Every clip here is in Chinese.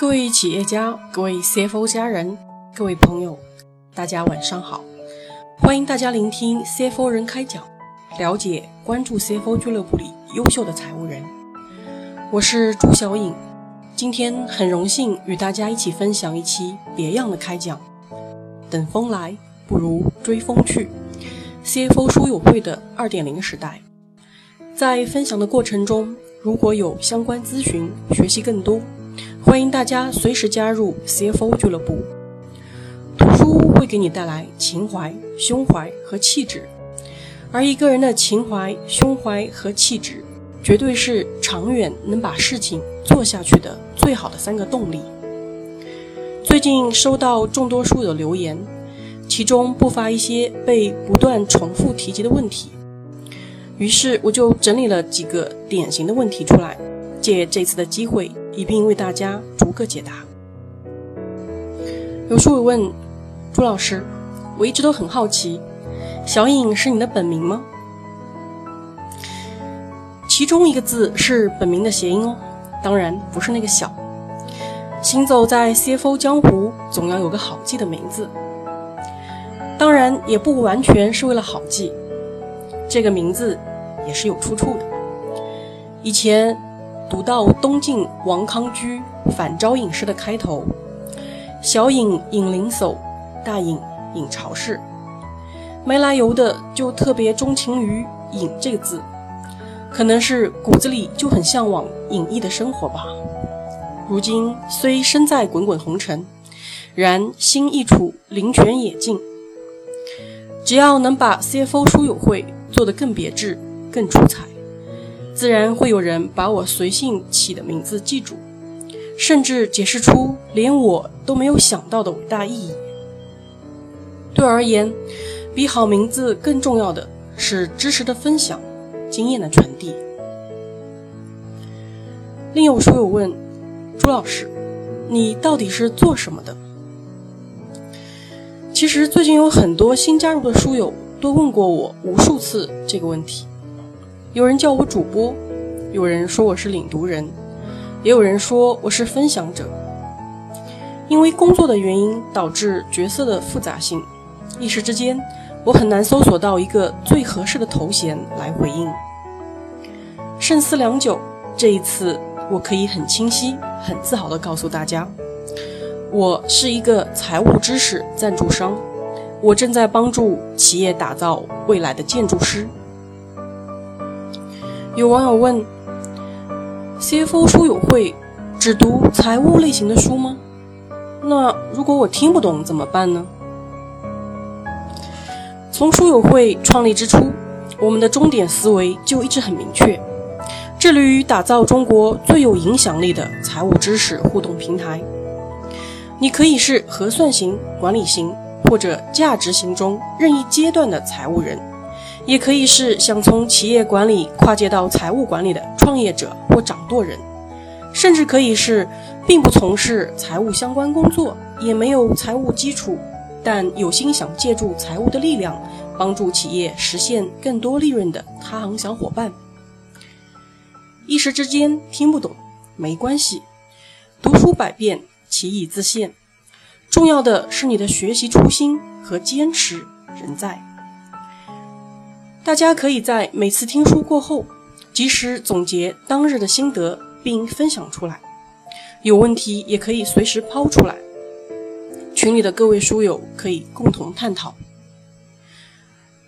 各位企业家、各位 CFO 家人、各位朋友，大家晚上好！欢迎大家聆听 CFO 人开讲，了解、关注 CFO 俱乐部里优秀的财务人。我是朱小颖，今天很荣幸与大家一起分享一期别样的开讲。等风来，不如追风去。CFO 书友会的二点零时代，在分享的过程中，如果有相关咨询、学习更多。欢迎大家随时加入 CFO 俱乐部。读书会给你带来情怀、胸怀和气质，而一个人的情怀、胸怀和气质，绝对是长远能把事情做下去的最好的三个动力。最近收到众多书友留言，其中不乏一些被不断重复提及的问题，于是我就整理了几个典型的问题出来，借这次的机会。一并为大家逐个解答。有书友问朱老师：“我一直都很好奇，小颖是你的本名吗？”其中一个字是本名的谐音哦，当然不是那个小。行走在 CFO 江湖，总要有个好记的名字。当然也不完全是为了好记，这个名字也是有出处的。以前。读到东晋王康居反招隐诗的开头，小隐隐灵叟，大隐隐朝事，没来由的就特别钟情于“隐”这个字，可能是骨子里就很向往隐逸的生活吧。如今虽身在滚滚红尘，然心亦处灵泉野境。只要能把 CFO 书友会做得更别致、更出彩。自然会有人把我随性起的名字记住，甚至解释出连我都没有想到的伟大意义。对而言，比好名字更重要的是知识的分享、经验的传递。另有书友问朱老师：“你到底是做什么的？”其实最近有很多新加入的书友都问过我无数次这个问题。有人叫我主播，有人说我是领读人，也有人说我是分享者。因为工作的原因导致角色的复杂性，一时之间我很难搜索到一个最合适的头衔来回应。慎思良久，这一次我可以很清晰、很自豪地告诉大家，我是一个财务知识赞助商，我正在帮助企业打造未来的建筑师。有网友问：“CFO 书友会只读财务类型的书吗？那如果我听不懂怎么办呢？”从书友会创立之初，我们的终点思维就一直很明确，致力于打造中国最有影响力的财务知识互动平台。你可以是核算型、管理型或者价值型中任意阶段的财务人。也可以是想从企业管理跨界到财务管理的创业者或掌舵人，甚至可以是并不从事财务相关工作，也没有财务基础，但有心想借助财务的力量帮助企业实现更多利润的他行小伙伴。一时之间听不懂没关系，读书百遍，其义自现。重要的是你的学习初心和坚持仍在。大家可以在每次听书过后，及时总结当日的心得，并分享出来。有问题也可以随时抛出来，群里的各位书友可以共同探讨。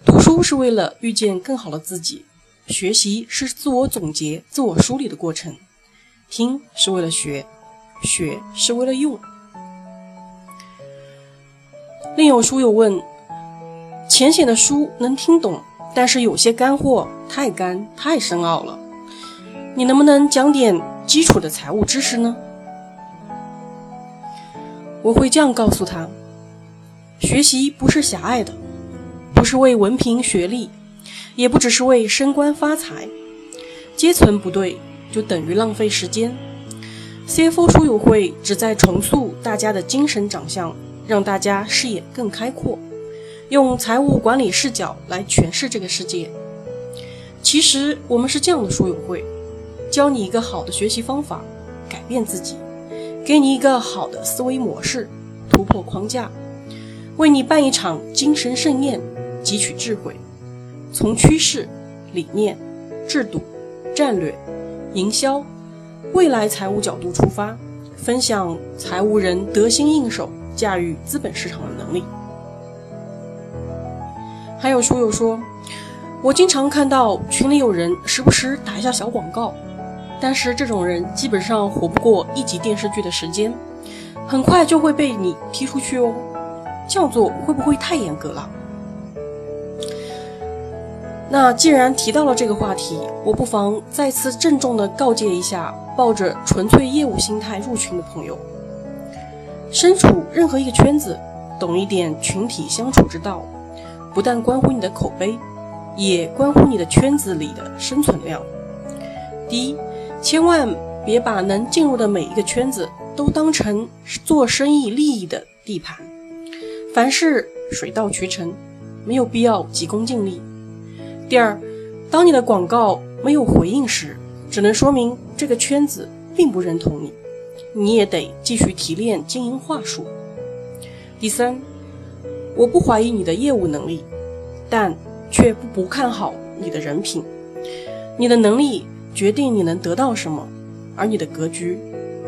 读书是为了遇见更好的自己，学习是自我总结、自我梳理的过程。听是为了学，学是为了用。另有书友问：浅显的书能听懂？但是有些干货太干太深奥了，你能不能讲点基础的财务知识呢？我会这样告诉他：学习不是狭隘的，不是为文凭学历，也不只是为升官发财，阶层不对就等于浪费时间。CFO 书友会旨在重塑大家的精神长相，让大家视野更开阔。用财务管理视角来诠释这个世界。其实我们是这样的书友会，教你一个好的学习方法，改变自己。给你一个好的思维模式，突破框架，为你办一场精神盛宴，汲取智慧，从趋势、理念、制度、战略、营销、未来财务角度出发，分享财务人得心应手驾驭资本市场的能力。还有书友说，我经常看到群里有人时不时打一下小广告，但是这种人基本上活不过一集电视剧的时间，很快就会被你踢出去哦。这样做会不会太严格了？那既然提到了这个话题，我不妨再次郑重地告诫一下抱着纯粹业务心态入群的朋友：身处任何一个圈子，懂一点群体相处之道。不但关乎你的口碑，也关乎你的圈子里的生存量。第一，千万别把能进入的每一个圈子都当成做生意利益的地盘，凡事水到渠成，没有必要急功近利。第二，当你的广告没有回应时，只能说明这个圈子并不认同你，你也得继续提炼经营话术。第三。我不怀疑你的业务能力，但却不不看好你的人品。你的能力决定你能得到什么，而你的格局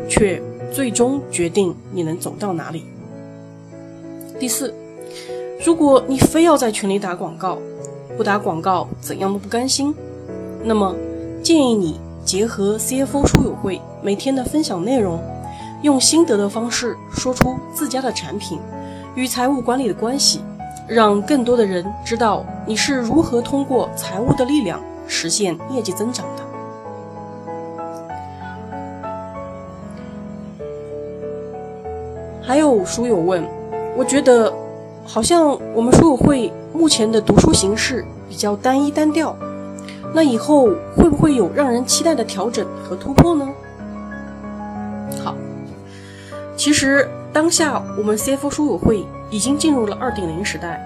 却最终决定你能走到哪里。第四，如果你非要在群里打广告，不打广告怎样都不甘心，那么建议你结合 CFO 书友会每天的分享内容，用心得的方式说出自家的产品。与财务管理的关系，让更多的人知道你是如何通过财务的力量实现业绩增长的。还有书友问，我觉得好像我们书友会目前的读书形式比较单一单调，那以后会不会有让人期待的调整和突破呢？好，其实。当下，我们 C F 书友会已经进入了二点零时代，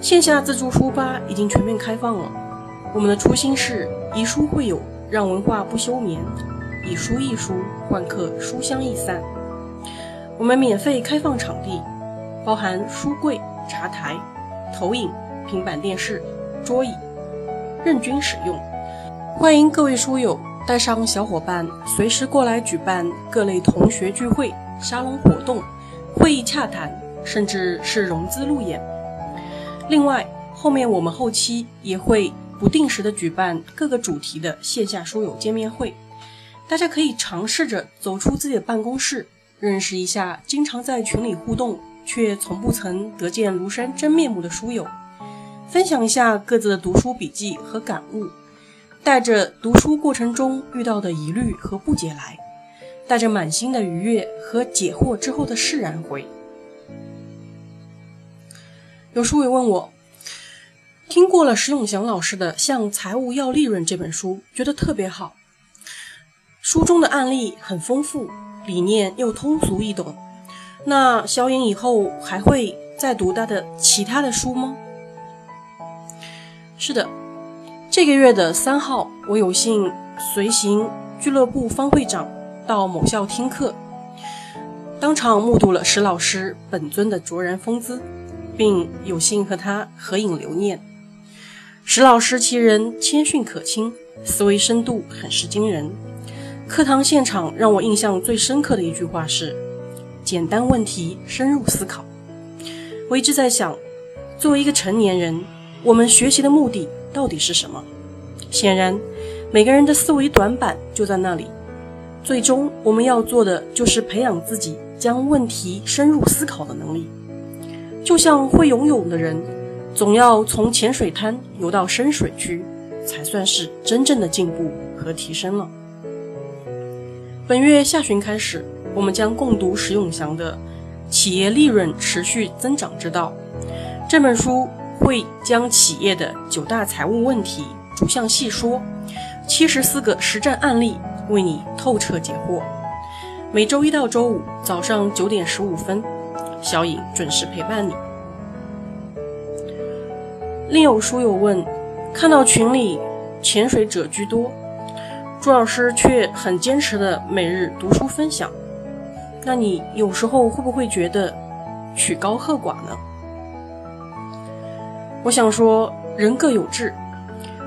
线下自助书吧已经全面开放了。我们的初心是以书会友，让文化不休眠；以书易书，换客书香易散。我们免费开放场地，包含书柜、茶台、投影、平板电视、桌椅，任君使用。欢迎各位书友带上小伙伴，随时过来举办各类同学聚会。沙龙活动、会议洽谈，甚至是融资路演。另外，后面我们后期也会不定时的举办各个主题的线下书友见面会，大家可以尝试着走出自己的办公室，认识一下经常在群里互动却从不曾得见庐山真面目的书友，分享一下各自的读书笔记和感悟，带着读书过程中遇到的疑虑和不解来。带着满心的愉悦和解惑之后的释然回。有书友问我，听过了石永祥老师的《向财务要利润》这本书，觉得特别好。书中的案例很丰富，理念又通俗易懂。那小颖以后还会再读他的其他的书吗？是的，这个月的三号，我有幸随行俱乐部方会长。到某校听课，当场目睹了石老师本尊的卓然风姿，并有幸和他合影留念。石老师其人谦逊可亲，思维深度很是惊人。课堂现场让我印象最深刻的一句话是：“简单问题深入思考。”我一直在想，作为一个成年人，我们学习的目的到底是什么？显然，每个人的思维短板就在那里。最终，我们要做的就是培养自己将问题深入思考的能力。就像会游泳的人，总要从浅水滩游到深水区，才算是真正的进步和提升了。本月下旬开始，我们将共读石永祥的《企业利润持续增长之道》这本书，会将企业的九大财务问题逐项细说，七十四个实战案例。为你透彻解惑。每周一到周五早上九点十五分，小颖准时陪伴你。另有书友问，看到群里潜水者居多，朱老师却很坚持的每日读书分享，那你有时候会不会觉得曲高和寡呢？我想说，人各有志，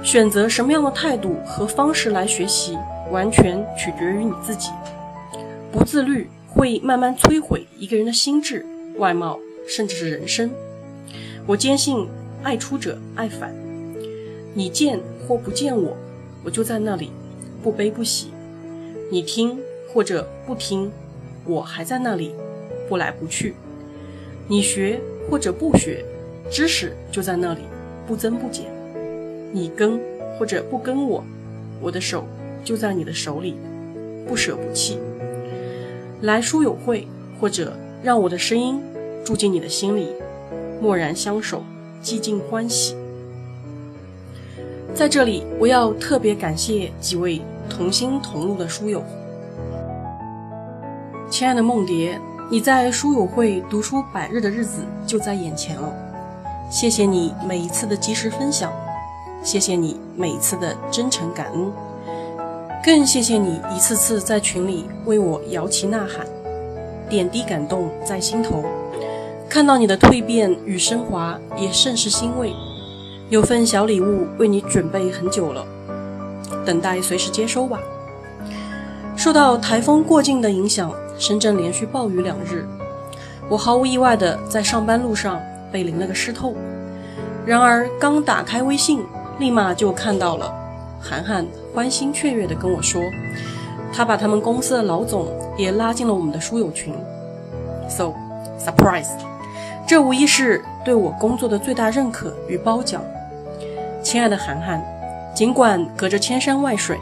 选择什么样的态度和方式来学习，完全取决于你自己。不自律会慢慢摧毁一个人的心智、外貌，甚至是人生。我坚信，爱出者爱返。你见或不见我，我就在那里，不悲不喜；你听或者不听，我还在那里，不来不去；你学或者不学。知识就在那里，不增不减。你跟或者不跟我，我的手就在你的手里，不舍不弃。来书友会，或者让我的声音住进你的心里，默然相守，寂静欢喜。在这里，我要特别感谢几位同心同路的书友。亲爱的梦蝶，你在书友会读书百日的日子就在眼前了。谢谢你每一次的及时分享，谢谢你每一次的真诚感恩，更谢谢你一次次在群里为我摇旗呐喊，点滴感动在心头。看到你的蜕变与升华，也甚是欣慰。有份小礼物为你准备很久了，等待随时接收吧。受到台风过境的影响，深圳连续暴雨两日，我毫无意外的在上班路上。被淋了个湿透，然而刚打开微信，立马就看到了涵涵欢欣雀跃地跟我说，他把他们公司的老总也拉进了我们的书友群。So surprise，这无疑是对我工作的最大认可与褒奖。亲爱的涵涵，尽管隔着千山万水，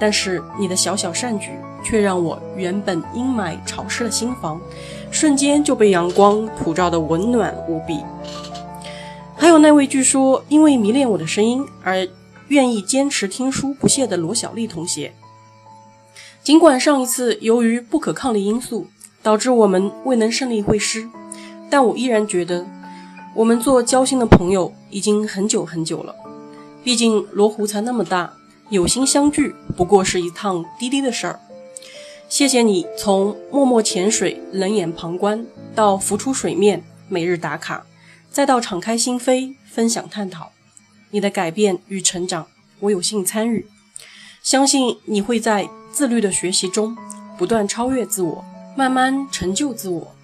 但是你的小小善举却让我原本阴霾潮湿的心房。瞬间就被阳光普照的温暖无比。还有那位据说因为迷恋我的声音而愿意坚持听书不懈的罗小丽同学。尽管上一次由于不可抗力因素导致我们未能顺利会师，但我依然觉得我们做交心的朋友已经很久很久了。毕竟罗湖才那么大，有心相聚不过是一趟滴滴的事儿。谢谢你从默默潜水、冷眼旁观，到浮出水面、每日打卡，再到敞开心扉、分享探讨。你的改变与成长，我有幸参与。相信你会在自律的学习中不断超越自我，慢慢成就自我。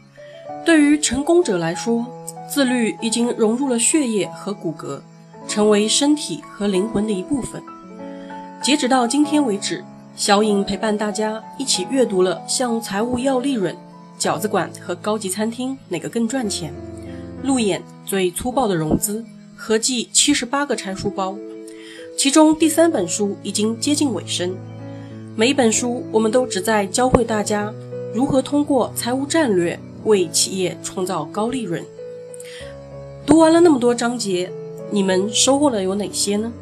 对于成功者来说，自律已经融入了血液和骨骼，成为身体和灵魂的一部分。截止到今天为止。小颖陪伴大家一起阅读了像财务要利润、饺子馆和高级餐厅哪个更赚钱、路演最粗暴的融资，合计七十八个拆书包，其中第三本书已经接近尾声。每一本书，我们都旨在教会大家如何通过财务战略为企业创造高利润。读完了那么多章节，你们收获了有哪些呢？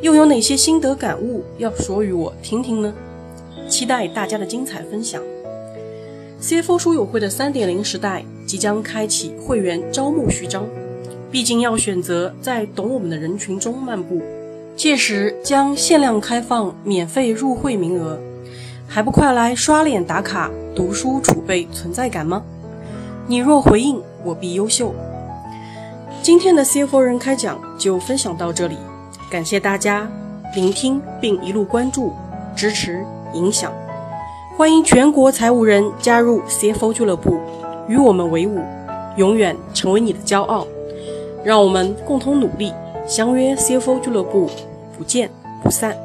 又有哪些心得感悟要说与我听听呢？期待大家的精彩分享。CFO 书友会的三点零时代即将开启会员招募序章，毕竟要选择在懂我们的人群中漫步，届时将限量开放免费入会名额，还不快来刷脸打卡、读书储备存在感吗？你若回应，我必优秀。今天的 CFO 人开讲就分享到这里。感谢大家聆听并一路关注、支持、影响，欢迎全国财务人加入 CFO 俱乐部，与我们为伍，永远成为你的骄傲。让我们共同努力，相约 CFO 俱乐部，不见不散。